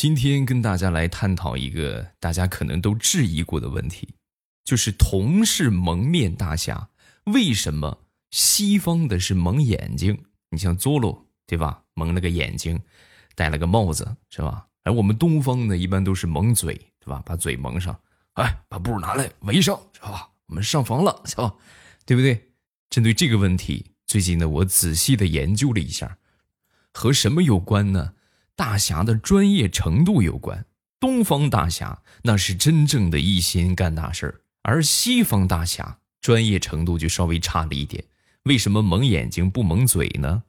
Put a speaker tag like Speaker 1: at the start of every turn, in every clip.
Speaker 1: 今天跟大家来探讨一个大家可能都质疑过的问题，就是同是蒙面大侠，为什么西方的是蒙眼睛？你像佐罗对吧？蒙了个眼睛，戴了个帽子是吧？而我们东方呢，一般都是蒙嘴对吧？把嘴蒙上，哎，把布拿来围上是吧？我们上房了是吧？对不对？针对这个问题，最近呢，我仔细的研究了一下，和什么有关呢？大侠的专业程度有关。东方大侠那是真正的一心干大事儿，而西方大侠专业程度就稍微差了一点。为什么蒙眼睛不蒙嘴呢？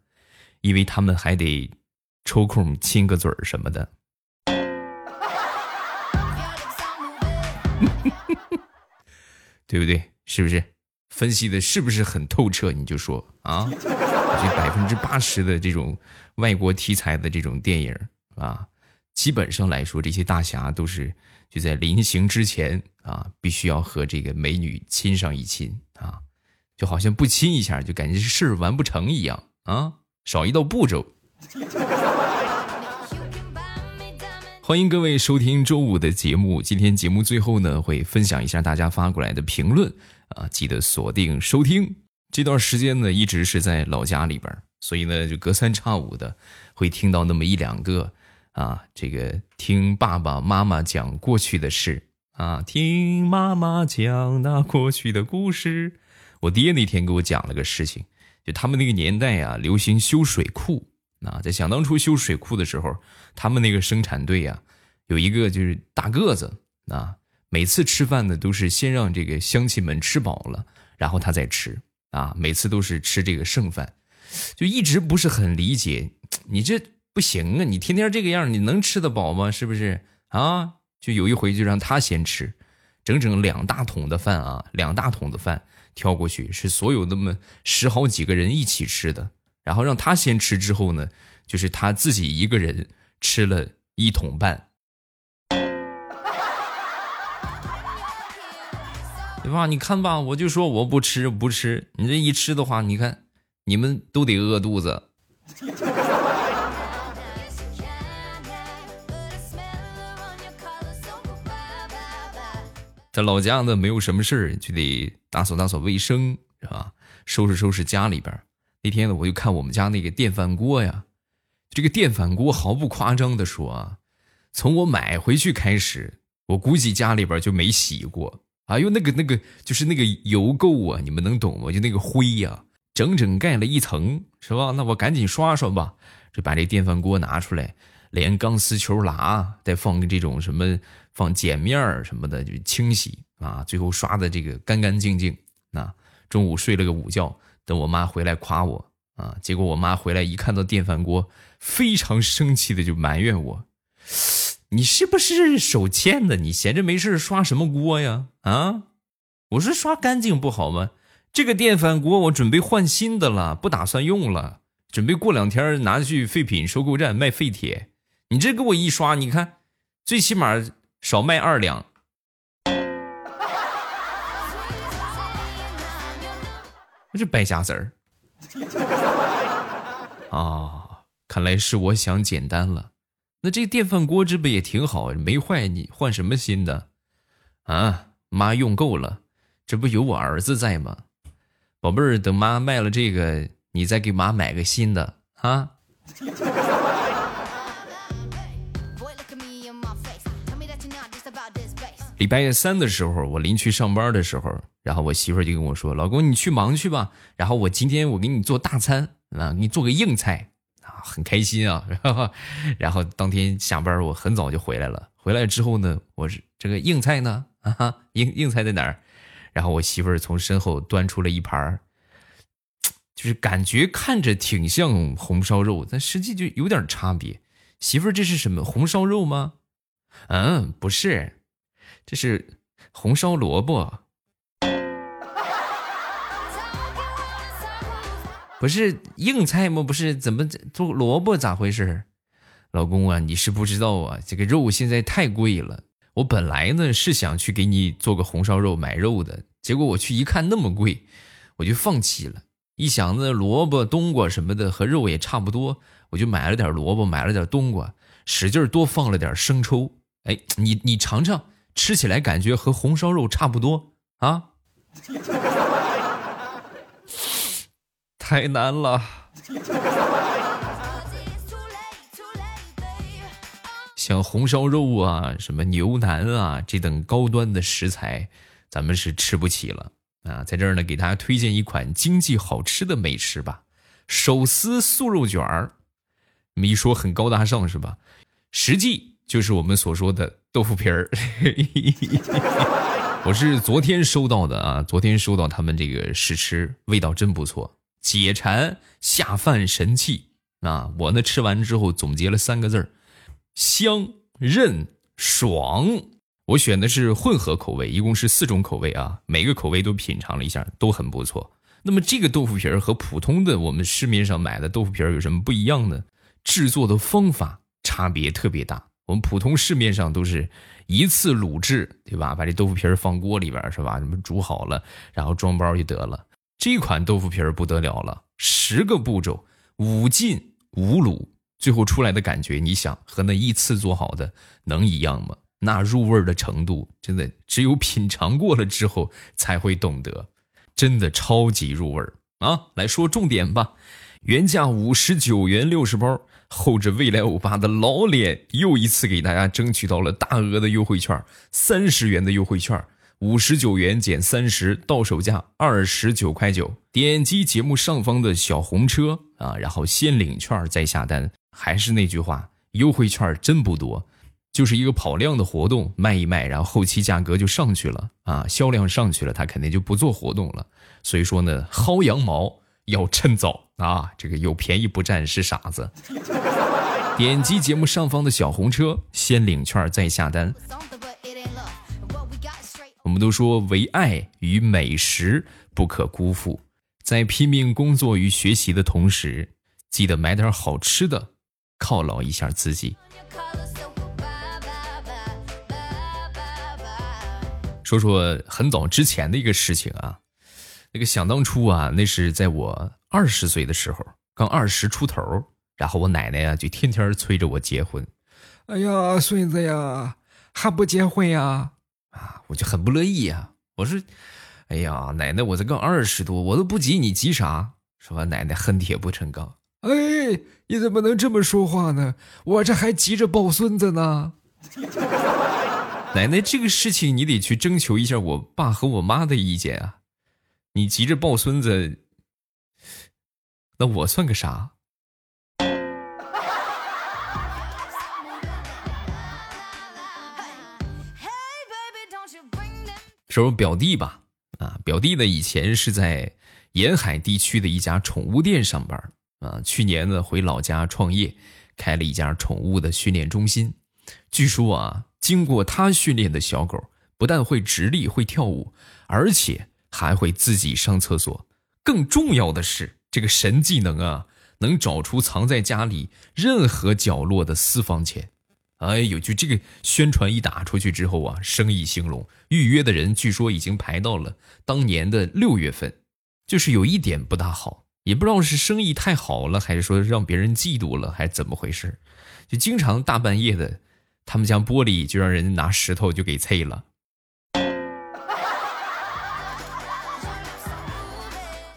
Speaker 1: 因为他们还得抽空亲个嘴儿什么的。对不对？是不是？分析的是不是很透彻？你就说啊，这百分之八十的这种外国题材的这种电影啊，基本上来说，这些大侠都是就在临行之前啊，必须要和这个美女亲上一亲啊，就好像不亲一下，就感觉事儿完不成一样啊，少一道步骤。欢迎各位收听周五的节目，今天节目最后呢，会分享一下大家发过来的评论。啊，记得锁定收听。这段时间呢，一直是在老家里边，所以呢，就隔三差五的会听到那么一两个啊，这个听爸爸妈妈讲过去的事啊，听妈妈讲那过去的故事。我爹那天给我讲了个事情，就他们那个年代啊，流行修水库。啊，在想当初修水库的时候，他们那个生产队啊，有一个就是大个子啊。每次吃饭呢，都是先让这个乡亲们吃饱了，然后他再吃啊。每次都是吃这个剩饭，就一直不是很理解。你这不行啊！你天天这个样，你能吃得饱吗？是不是啊？就有一回就让他先吃，整整两大桶的饭啊，两大桶的饭挑过去，是所有那么十好几个人一起吃的。然后让他先吃之后呢，就是他自己一个人吃了一桶半。对吧？你看吧，我就说我不吃不吃，你这一吃的话，你看你们都得饿肚子。在老家呢，没有什么事儿，就得打扫打扫卫生，是吧？收拾收拾家里边。那天呢，我就看我们家那个电饭锅呀，这个电饭锅毫不夸张的说啊，从我买回去开始，我估计家里边就没洗过。哎呦，那个那个就是那个油垢啊，你们能懂吗？就那个灰呀，整整盖了一层，是吧？那我赶紧刷刷吧，就把这电饭锅拿出来，连钢丝球拉，再放个这种什么放碱面什么的，就清洗啊，最后刷的这个干干净净。那中午睡了个午觉，等我妈回来夸我啊，结果我妈回来一看到电饭锅，非常生气的就埋怨我。你是不是手欠的？你闲着没事刷什么锅呀？啊，我说刷干净不好吗？这个电饭锅我准备换新的了，不打算用了，准备过两天拿去废品收购站卖废铁。你这给我一刷，你看，最起码少卖二两。这败家子儿啊！看来是我想简单了。那这电饭锅这不也挺好？没坏，你换什么新的？啊，妈用够了，这不有我儿子在吗？宝贝儿，等妈卖了这个，你再给妈买个新的啊。礼拜三的时候，我临去上班的时候，然后我媳妇就跟我说：“老公，你去忙去吧，然后我今天我给你做大餐啊，给你做个硬菜。”很开心啊，然后，然后当天下班我很早就回来了。回来之后呢，我是这个硬菜呢，啊，硬硬菜在哪儿？然后我媳妇儿从身后端出了一盘儿 就是感觉看着挺像红烧肉，但实际就有点差别。媳妇儿，这是什么红烧肉吗？嗯，不是，这是红烧萝卜。不是硬菜吗？不是怎么做萝卜咋回事？老公啊，你是不知道啊，这个肉现在太贵了。我本来呢是想去给你做个红烧肉买肉的，结果我去一看那么贵，我就放弃了。一想那萝卜、冬瓜什么的和肉也差不多，我就买了点萝卜，买了点冬瓜，使劲多放了点生抽。哎，你你尝尝，吃起来感觉和红烧肉差不多啊？太难了。像红烧肉啊、什么牛腩啊这等高端的食材，咱们是吃不起了啊！在这儿呢，给大家推荐一款经济好吃的美食吧——手撕素肉卷儿。这么一说很高大上是吧？实际就是我们所说的豆腐皮儿。我是昨天收到的啊，昨天收到他们这个试吃，味道真不错，解馋下饭神器啊！我呢吃完之后总结了三个字儿。香韧爽，我选的是混合口味，一共是四种口味啊，每个口味都品尝了一下，都很不错。那么这个豆腐皮儿和普通的我们市面上买的豆腐皮儿有什么不一样呢？制作的方法差别特别大。我们普通市面上都是一次卤制，对吧？把这豆腐皮儿放锅里边是吧？什么煮好了，然后装包就得了。这款豆腐皮儿不得了了，十个步骤，五进五卤。最后出来的感觉，你想和那一次做好的能一样吗？那入味的程度，真的只有品尝过了之后才会懂得，真的超级入味啊！来说重点吧，原价五十九元六十包，厚着未来欧巴的老脸，又一次给大家争取到了大额的优惠券，三十元的优惠券。五十九元减三十，到手价二十九块九。点击节目上方的小红车啊，然后先领券再下单。还是那句话，优惠券真不多，就是一个跑量的活动，卖一卖，然后后期价格就上去了啊，销量上去了，他肯定就不做活动了。所以说呢，薅羊毛要趁早啊，这个有便宜不占是傻子。点击节目上方的小红车，先领券再下单。我们都说唯爱与美食不可辜负，在拼命工作与学习的同时，记得买点好吃的，犒劳一下自己。说说很早之前的一个事情啊，那个想当初啊，那是在我二十岁的时候，刚二十出头，然后我奶奶呀就天天催着我结婚。
Speaker 2: 哎呀，孙子呀，还不结婚呀？
Speaker 1: 啊，我就很不乐意呀！我说：“哎呀，奶奶，我才刚二十多，我都不急，你急啥？”是吧？奶奶恨铁不成钢。
Speaker 2: 哎，你怎么能这么说话呢？我这还急着抱孙子呢。
Speaker 1: 奶奶，这个事情你得去征求一下我爸和我妈的意见啊！你急着抱孙子，那我算个啥？说说表弟吧，啊，表弟呢以前是在沿海地区的一家宠物店上班，啊，去年呢回老家创业，开了一家宠物的训练中心。据说啊，经过他训练的小狗，不但会直立、会跳舞，而且还会自己上厕所。更重要的是，这个神技能啊，能找出藏在家里任何角落的私房钱。哎呦，就这个宣传一打出去之后啊，生意兴隆，预约的人据说已经排到了当年的六月份。就是有一点不大好，也不知道是生意太好了，还是说让别人嫉妒了，还是怎么回事？就经常大半夜的，他们家玻璃就让人拿石头就给碎了。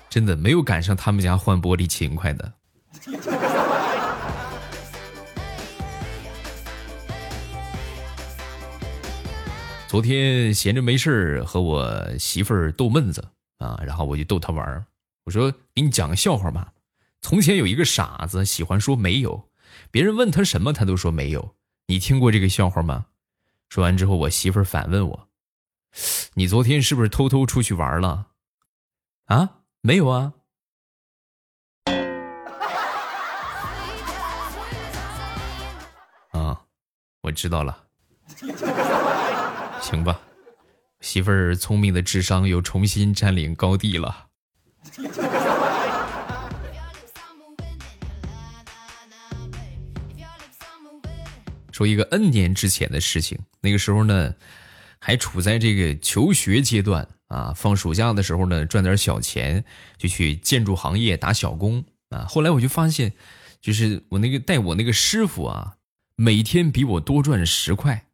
Speaker 1: 真的没有赶上他们家换玻璃勤快的。昨天闲着没事，和我媳妇儿逗闷子啊，然后我就逗她玩。我说：“给你讲个笑话吧。从前有一个傻子，喜欢说没有，别人问他什么，他都说没有。你听过这个笑话吗？”说完之后，我媳妇儿反问我：“你昨天是不是偷偷出去玩了？”啊，没有啊。啊，我知道了。行吧，媳妇儿聪明的智商又重新占领高地了。说一个 N 年之前的事情，那个时候呢，还处在这个求学阶段啊。放暑假的时候呢，赚点小钱，就去建筑行业打小工啊。后来我就发现，就是我那个带我那个师傅啊，每天比我多赚十块。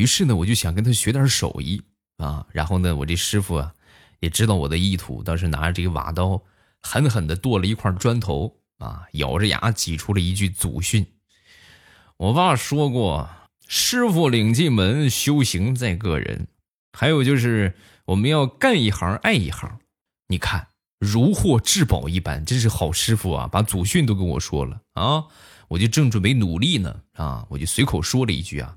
Speaker 1: 于是呢，我就想跟他学点手艺啊。然后呢，我这师傅啊，也知道我的意图，当时拿着这个瓦刀，狠狠地剁了一块砖头啊，咬着牙挤出了一句祖训：“我爸说过，师傅领进门，修行在个人。还有就是我们要干一行爱一行。你看，如获至宝一般，真是好师傅啊！把祖训都跟我说了啊。”我就正准备努力呢，啊，我就随口说了一句啊，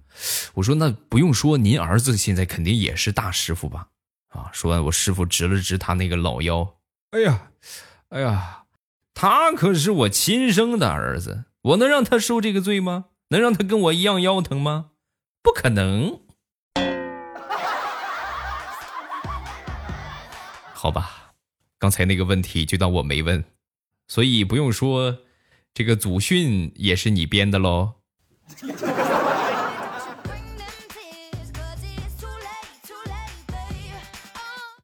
Speaker 1: 我说那不用说，您儿子现在肯定也是大师傅吧？啊，说完我师傅直了直他那个老腰，
Speaker 2: 哎呀，哎呀，
Speaker 1: 他可是我亲生的儿子，我能让他受这个罪吗？能让他跟我一样腰疼吗？不可能。好吧，刚才那个问题就当我没问，所以不用说。这个祖训也是你编的喽？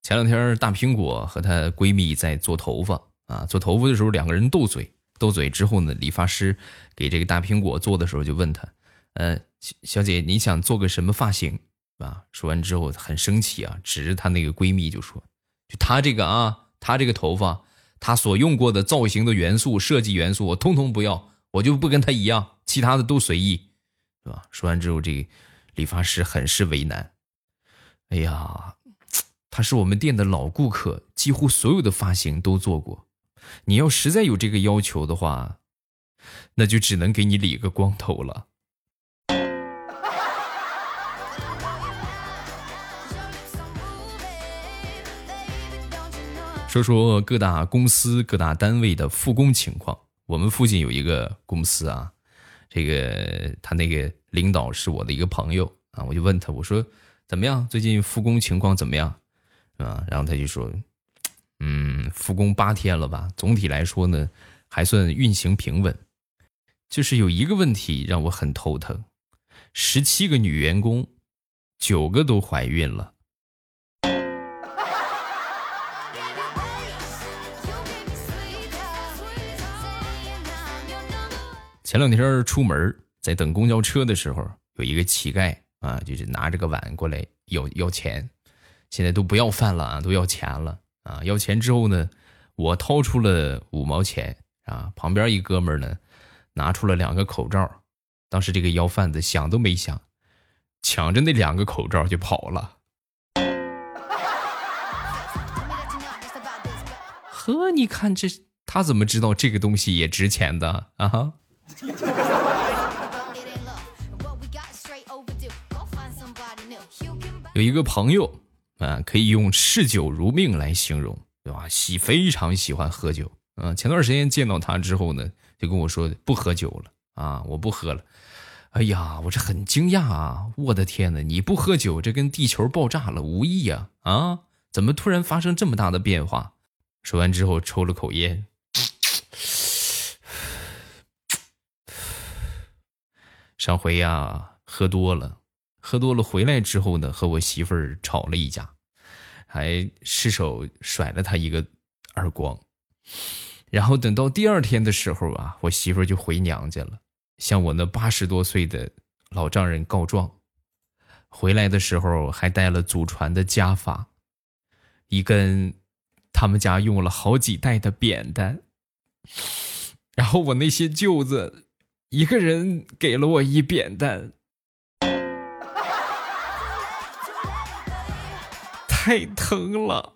Speaker 1: 前两天大苹果和她闺蜜在做头发啊，做头发的时候两个人斗嘴，斗嘴之后呢，理发师给这个大苹果做的时候就问她：“呃，小姐，你想做个什么发型？”啊，说完之后很生气啊，指着她那个闺蜜就说：“就她这个啊，她这个头发。”他所用过的造型的元素、设计元素，我通通不要，我就不跟他一样，其他的都随意，是吧？说完之后，这理发师很是为难。哎呀，他是我们店的老顾客，几乎所有的发型都做过。你要实在有这个要求的话，那就只能给你理个光头了。说说各大公司、各大单位的复工情况。我们附近有一个公司啊，这个他那个领导是我的一个朋友啊，我就问他，我说怎么样？最近复工情况怎么样？啊，然后他就说，嗯，复工八天了吧？总体来说呢，还算运行平稳。就是有一个问题让我很头疼，十七个女员工，九个都怀孕了。前两天出门，在等公交车的时候，有一个乞丐啊，就是拿着个碗过来要要钱。现在都不要饭了啊，都要钱了啊！要钱之后呢，我掏出了五毛钱啊，旁边一哥们呢，拿出了两个口罩。当时这个要饭的想都没想，抢着那两个口罩就跑了。呵，你看这他怎么知道这个东西也值钱的啊？有一个朋友啊，可以用嗜酒如命来形容，对吧？喜非常喜欢喝酒啊。前段时间见到他之后呢，就跟我说不喝酒了啊，我不喝了。哎呀，我这很惊讶啊！我的天哪，你不喝酒，这跟地球爆炸了无异呀！啊，怎么突然发生这么大的变化？说完之后，抽了口烟。上回呀，喝多了，喝多了回来之后呢，和我媳妇儿吵了一架，还失手甩了她一个耳光。然后等到第二天的时候啊，我媳妇儿就回娘家了，向我那八十多岁的老丈人告状。回来的时候还带了祖传的家法，一根他们家用了好几代的扁担。然后我那些舅子。一个人给了我一扁担，太疼了。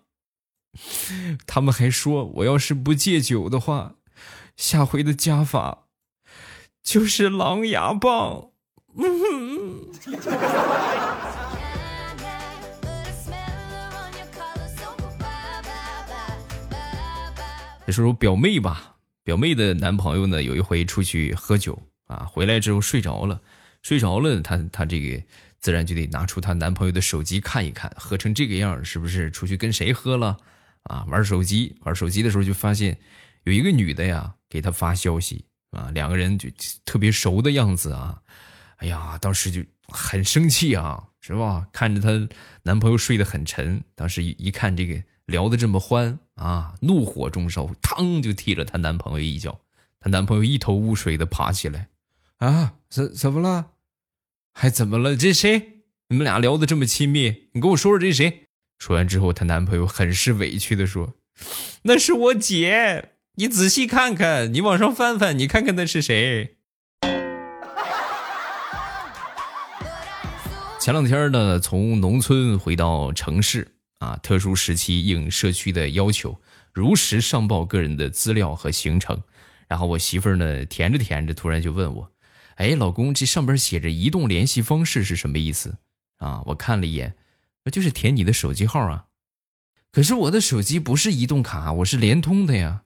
Speaker 1: 他们还说，我要是不戒酒的话，下回的家法就是狼牙棒。再说 说表妹吧。表妹的男朋友呢，有一回出去喝酒啊，回来之后睡着了，睡着了，她她这个自然就得拿出她男朋友的手机看一看，喝成这个样是不是出去跟谁喝了啊？玩手机，玩手机的时候就发现有一个女的呀，给她发消息啊，两个人就特别熟的样子啊，哎呀，当时就很生气啊，是吧？看着她男朋友睡得很沉，当时一一看这个。聊得这么欢啊！怒火中烧，嘡就踢了她男朋友一脚，她男朋友一头雾水的爬起来，
Speaker 2: 啊，怎怎么了？
Speaker 1: 还怎么了？这谁？你们俩聊得这么亲密，你跟我说说这谁？说完之后，她男朋友很是委屈的说：“那是我姐，你仔细看看，你往上翻翻，你看看那是谁。”前两天呢，从农村回到城市啊，特殊时期应社区的要求，如实上报个人的资料和行程。然后我媳妇儿呢，填着填着，突然就问我：“哎，老公，这上边写着移动联系方式是什么意思？”啊，我看了一眼，就是填你的手机号啊。可是我的手机不是移动卡，我是联通的呀。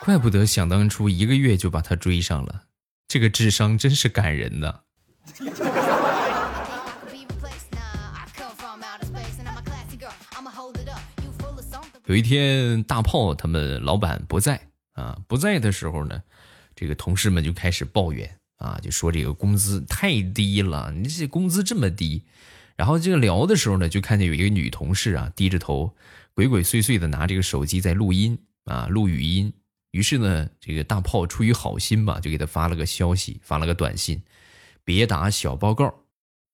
Speaker 1: 怪不得想当初一个月就把他追上了。这个智商真是感人呐！有一天，大炮他们老板不在啊，不在的时候呢，这个同事们就开始抱怨啊，就说这个工资太低了，你这工资这么低。然后这个聊的时候呢，就看见有一个女同事啊，低着头，鬼鬼祟祟的拿这个手机在录音啊，录语音。于是呢，这个大炮出于好心吧，就给他发了个消息，发了个短信，别打小报告。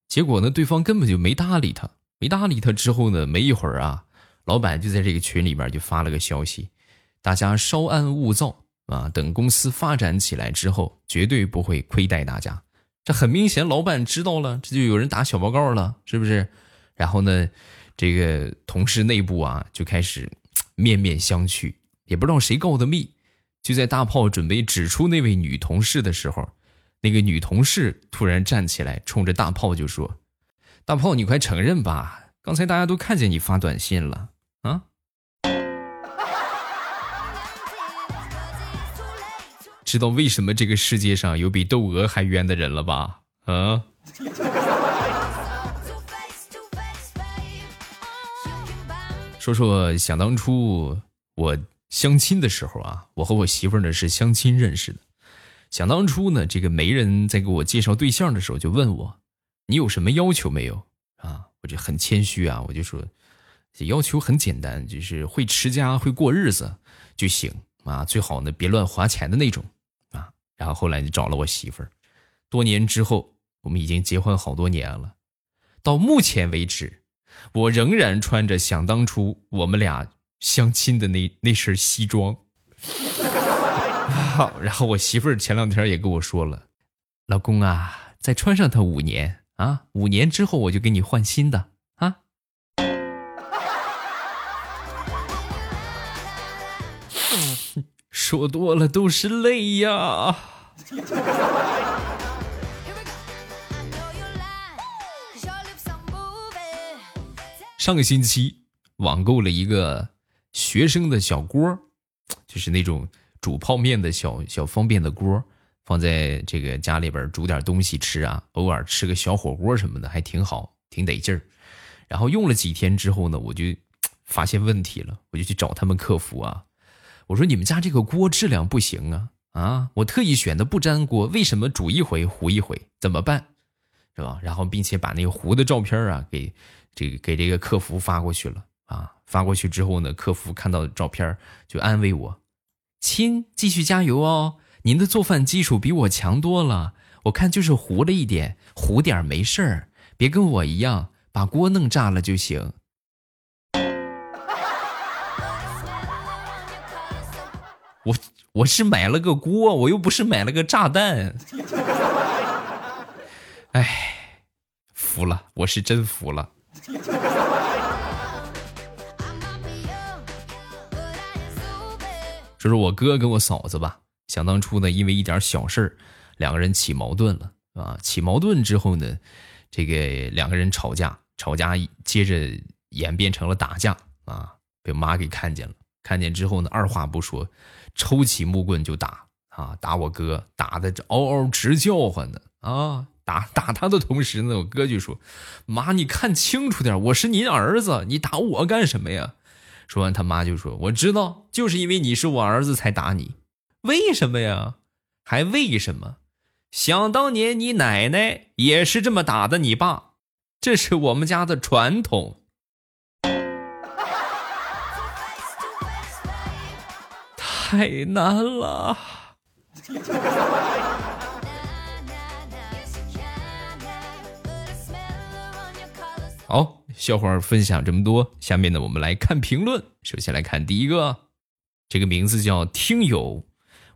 Speaker 1: 结果呢，对方根本就没搭理他，没搭理他之后呢，没一会儿啊，老板就在这个群里面就发了个消息，大家稍安勿躁啊，等公司发展起来之后，绝对不会亏待大家。这很明显，老板知道了，这就有人打小报告了，是不是？然后呢，这个同事内部啊，就开始 面面相觑，也不知道谁告的密。就在大炮准备指出那位女同事的时候，那个女同事突然站起来，冲着大炮就说：“大炮，你快承认吧，刚才大家都看见你发短信了知道为什么这个世界上有比窦娥还冤的人了吧？啊！说说想当初我。相亲的时候啊，我和我媳妇呢是相亲认识的。想当初呢，这个媒人在给我介绍对象的时候就问我：“你有什么要求没有？”啊，我就很谦虚啊，我就说：“要求很简单，就是会持家、会过日子就行啊，最好呢别乱花钱的那种。”然后后来就找了我媳妇儿。多年之后，我们已经结婚好多年了。到目前为止，我仍然穿着想当初我们俩。相亲的那那身西装，然后我媳妇儿前两天也跟我说了，老公啊，再穿上它五年啊，五年之后我就给你换新的说多了都是泪呀。上个星期网购了一个。学生的小锅，就是那种煮泡面的小小方便的锅，放在这个家里边煮点东西吃啊，偶尔吃个小火锅什么的还挺好，挺得劲儿。然后用了几天之后呢，我就发现问题了，我就去找他们客服啊，我说你们家这个锅质量不行啊啊！我特意选的不粘锅，为什么煮一回糊一回？怎么办？是吧？然后并且把那个糊的照片啊给这个给这个客服发过去了。啊，发过去之后呢，客服看到照片就安慰我：“亲，继续加油哦，您的做饭技术比我强多了。我看就是糊了一点，糊点没事儿，别跟我一样把锅弄炸了就行。”我我是买了个锅，我又不是买了个炸弹。哎，服了，我是真服了。说说我哥跟我嫂子吧，想当初呢，因为一点小事儿，两个人起矛盾了，啊，起矛盾之后呢，这个两个人吵架，吵架接着演变成了打架，啊，被妈给看见了，看见之后呢，二话不说，抽起木棍就打，啊，打我哥，打的这嗷嗷直叫唤呢，啊，打 打他的同时呢，我哥就说，妈，你看清楚点，我是您儿子，你打我干什么呀？说完，他妈就说：“我知道，就是因为你是我儿子才打你，为什么呀？还为什么？想当年你奶奶也是这么打的你爸，这是我们家的传统。”太难了。好，笑话分享这么多，下面呢，我们来看评论。首先来看第一个，这个名字叫听友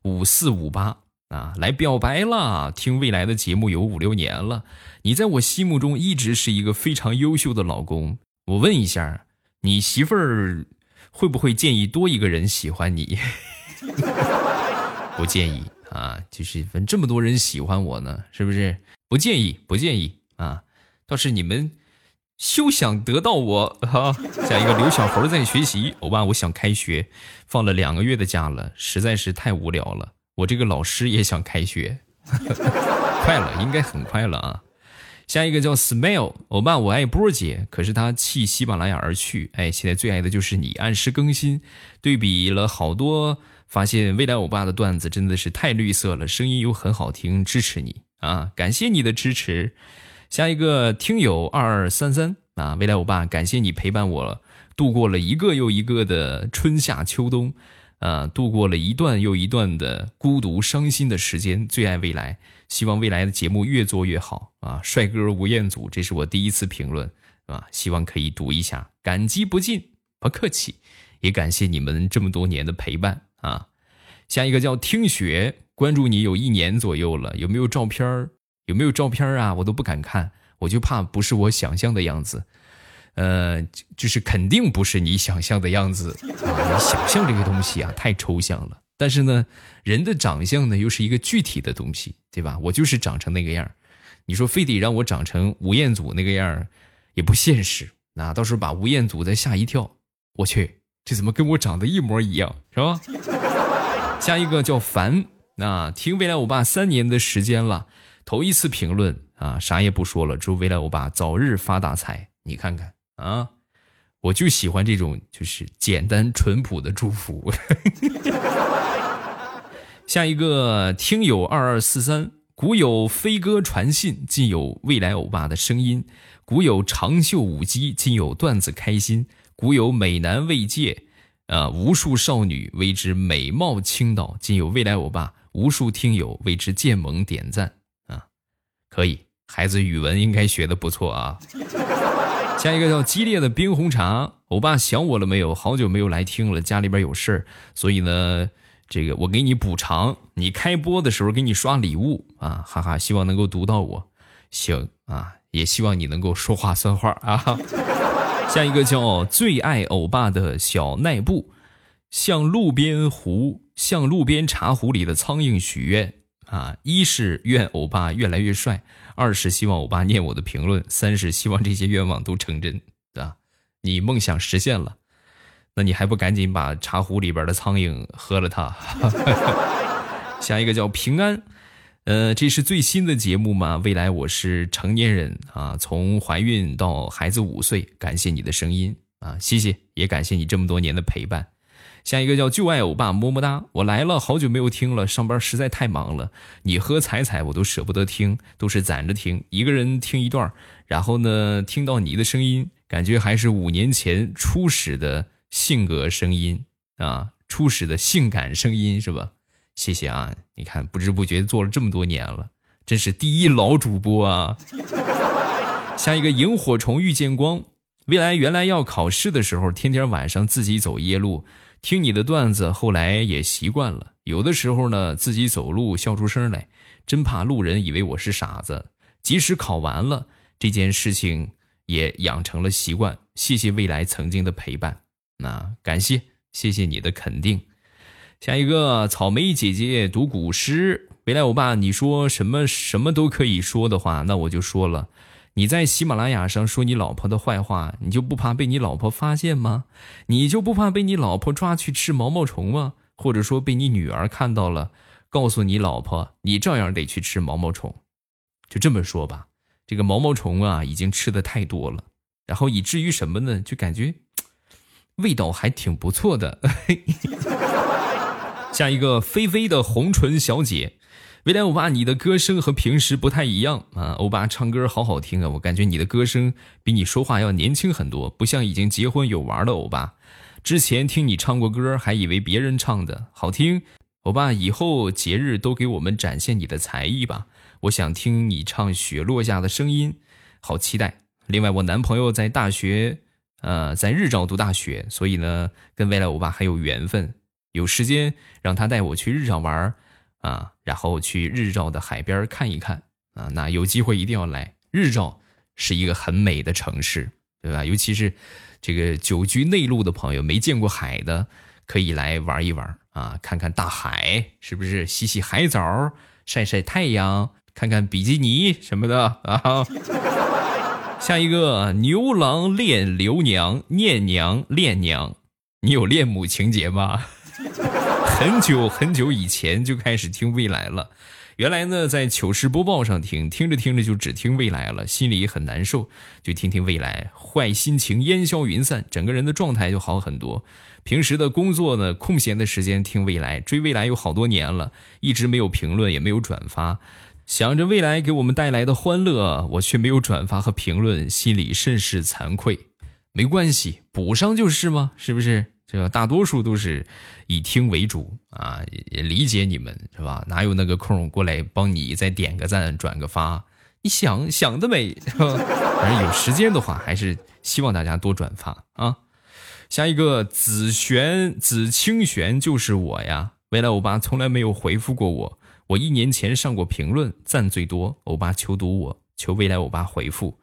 Speaker 1: 五四五八啊，来表白了。听未来的节目有五六年了，你在我心目中一直是一个非常优秀的老公。我问一下，你媳妇儿会不会建议多一个人喜欢你？不建议啊，就是分这么多人喜欢我呢，是不是？不建议，不建议啊。倒是你们。休想得到我哈！下一个刘小猴在学习，欧巴，我想开学，放了两个月的假了，实在是太无聊了。我这个老师也想开学，快了，应该很快了啊。下一个叫 Smile，欧巴，我爱波姐，可是他弃喜马拉雅而去。哎，现在最爱的就是你，按时更新，对比了好多，发现未来欧巴的段子真的是太绿色了，声音又很好听，支持你啊！感谢你的支持。下一个听友二二三三啊，未来欧巴，感谢你陪伴我度过了一个又一个的春夏秋冬，啊，度过了一段又一段的孤独伤心的时间。最爱未来，希望未来的节目越做越好啊！帅哥吴彦祖，这是我第一次评论啊，希望可以读一下，感激不尽，不客气，也感谢你们这么多年的陪伴啊。下一个叫听雪，关注你有一年左右了，有没有照片？有没有照片啊？我都不敢看，我就怕不是我想象的样子。呃，就是肯定不是你想象的样子！你想象这个东西啊，太抽象了。但是呢，人的长相呢，又是一个具体的东西，对吧？我就是长成那个样你说非得让我长成吴彦祖那个样也不现实。那到时候把吴彦祖再吓一跳，我去，这怎么跟我长得一模一样，是吧？下一个叫凡，那听未来欧巴三年的时间了。头一次评论啊，啥也不说了，祝未来欧巴早日发大财。你看看啊，我就喜欢这种就是简单淳朴的祝福。下一个听友二二四三，古有飞鸽传信，今有未来欧巴的声音；古有长袖舞姬，今有段子开心；古有美男未界，啊，无数少女为之美貌倾倒，今有未来欧巴，无数听友为之建盟点赞。啊可以，孩子语文应该学的不错啊。下一个叫激烈的冰红茶，欧巴想我了没有？好久没有来听了，家里边有事儿，所以呢，这个我给你补偿，你开播的时候给你刷礼物啊，哈哈，希望能够读到我。行啊，也希望你能够说话算话啊。下一个叫最爱欧巴的小奈布，向路边湖，向路边茶壶里的苍蝇许愿。啊，一是愿欧巴越来越帅，二是希望欧巴念我的评论，三是希望这些愿望都成真，啊？你梦想实现了，那你还不赶紧把茶壶里边的苍蝇喝了它？下一个叫平安，呃，这是最新的节目吗？未来我是成年人啊，从怀孕到孩子五岁，感谢你的声音啊，谢谢，也感谢你这么多年的陪伴。下一个叫就爱欧巴么么哒，我来了，好久没有听了，上班实在太忙了。你和彩彩我都舍不得听，都是攒着听，一个人听一段，然后呢，听到你的声音，感觉还是五年前初始的性格声音啊，初始的性感声音是吧？谢谢啊，你看不知不觉做了这么多年了，真是第一老主播啊。像一个萤火虫遇见光，未来原来要考试的时候，天天晚上自己走夜路。听你的段子，后来也习惯了。有的时候呢，自己走路笑出声来，真怕路人以为我是傻子。即使考完了，这件事情也养成了习惯。谢谢未来曾经的陪伴，那感谢，谢谢你的肯定。下一个草莓姐姐读古诗，未来欧巴，你说什么什么都可以说的话，那我就说了。你在喜马拉雅上说你老婆的坏话，你就不怕被你老婆发现吗？你就不怕被你老婆抓去吃毛毛虫吗？或者说被你女儿看到了，告诉你老婆，你照样得去吃毛毛虫？就这么说吧，这个毛毛虫啊，已经吃的太多了，然后以至于什么呢？就感觉味道还挺不错的。下一个菲菲的红唇小姐。未来欧巴，你的歌声和平时不太一样啊！欧巴唱歌好好听啊，我感觉你的歌声比你说话要年轻很多，不像已经结婚有娃的欧巴。之前听你唱过歌，还以为别人唱的好听。欧巴，以后节日都给我们展现你的才艺吧，我想听你唱《雪落下的声音》，好期待。另外，我男朋友在大学，呃，在日照读大学，所以呢，跟未来欧巴还有缘分。有时间让他带我去日照玩啊，然后去日照的海边看一看啊。那有机会一定要来日照，是一个很美的城市，对吧？尤其是这个久居内陆的朋友，没见过海的，可以来玩一玩啊，看看大海，是不是？洗洗海澡，晒晒太阳，看看比基尼什么的啊。下一个牛郎恋刘娘，念娘恋娘，你有恋母情节吗？很久很久以前就开始听未来了，原来呢在糗事播报上听，听着听着就只听未来了，心里很难受，就听听未来，坏心情烟消云散，整个人的状态就好很多。平时的工作呢，空闲的时间听未来，追未来有好多年了，一直没有评论，也没有转发，想着未来给我们带来的欢乐，我却没有转发和评论，心里甚是惭愧。没关系，补上就是吗？是不是？这个大多数都是以听为主啊，也理解你们是吧？哪有那个空过来帮你再点个赞、转个发？你想想的美，反正有时间的话，还是希望大家多转发啊。下一个紫璇、紫清璇就是我呀。未来欧巴从来没有回复过我，我一年前上过评论，赞最多。欧巴求读我，求未来欧巴回复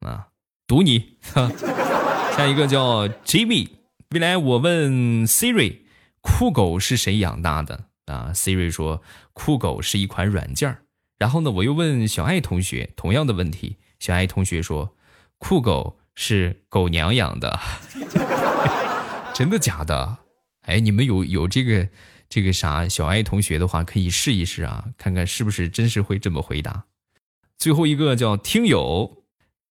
Speaker 1: 啊，读你。下一个叫 Jimmy。未来，我问 Siri，酷狗是谁养大的啊？Siri 说，酷狗是一款软件然后呢，我又问小爱同学同样的问题，小爱同学说，酷狗是狗娘养的。真的假的？哎，你们有有这个这个啥？小爱同学的话可以试一试啊，看看是不是真是会这么回答。最后一个叫听友。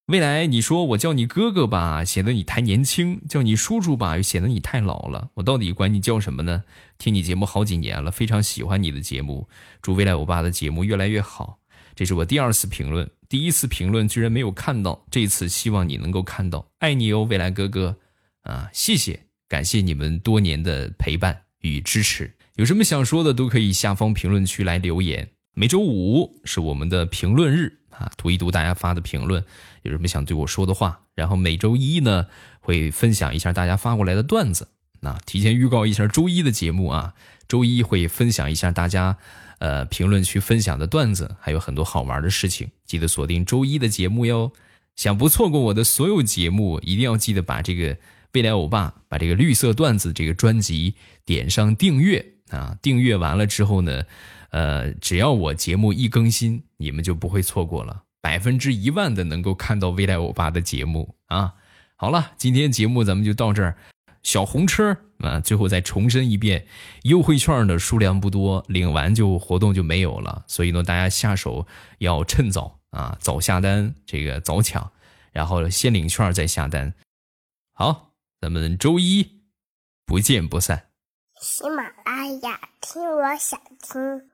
Speaker 1: 未来，你说我叫你哥哥吧，显得你太年轻；叫你叔叔吧，又显得你太老了。我到底管你叫什么呢？听你节目好几年了，非常喜欢你的节目。祝未来我爸的节目越来越好。这是我第二次评论，第一次评论居然没有看到，这次希望你能够看到。爱你哦，未来哥哥啊，谢谢，感谢你们多年的陪伴与支持。有什么想说的，都可以下方评论区来留言。每周五是我们的评论日。啊，读一读大家发的评论，有什么想对我说的话。然后每周一呢，会分享一下大家发过来的段子。那提前预告一下周一的节目啊，周一会分享一下大家呃评论区分享的段子，还有很多好玩的事情。记得锁定周一的节目哟。想不错过我的所有节目，一定要记得把这个未来欧巴把这个绿色段子这个专辑点上订阅啊。订阅完了之后呢。呃，只要我节目一更新，你们就不会错过了，百分之一万的能够看到未来欧巴的节目啊！好了，今天节目咱们就到这儿。小红车啊，最后再重申一遍，优惠券的数量不多，领完就活动就没有了，所以呢，大家下手要趁早啊，早下单，这个早抢，然后先领券再下单。好，咱们周一不见不散。
Speaker 3: 喜马拉雅，听我想听。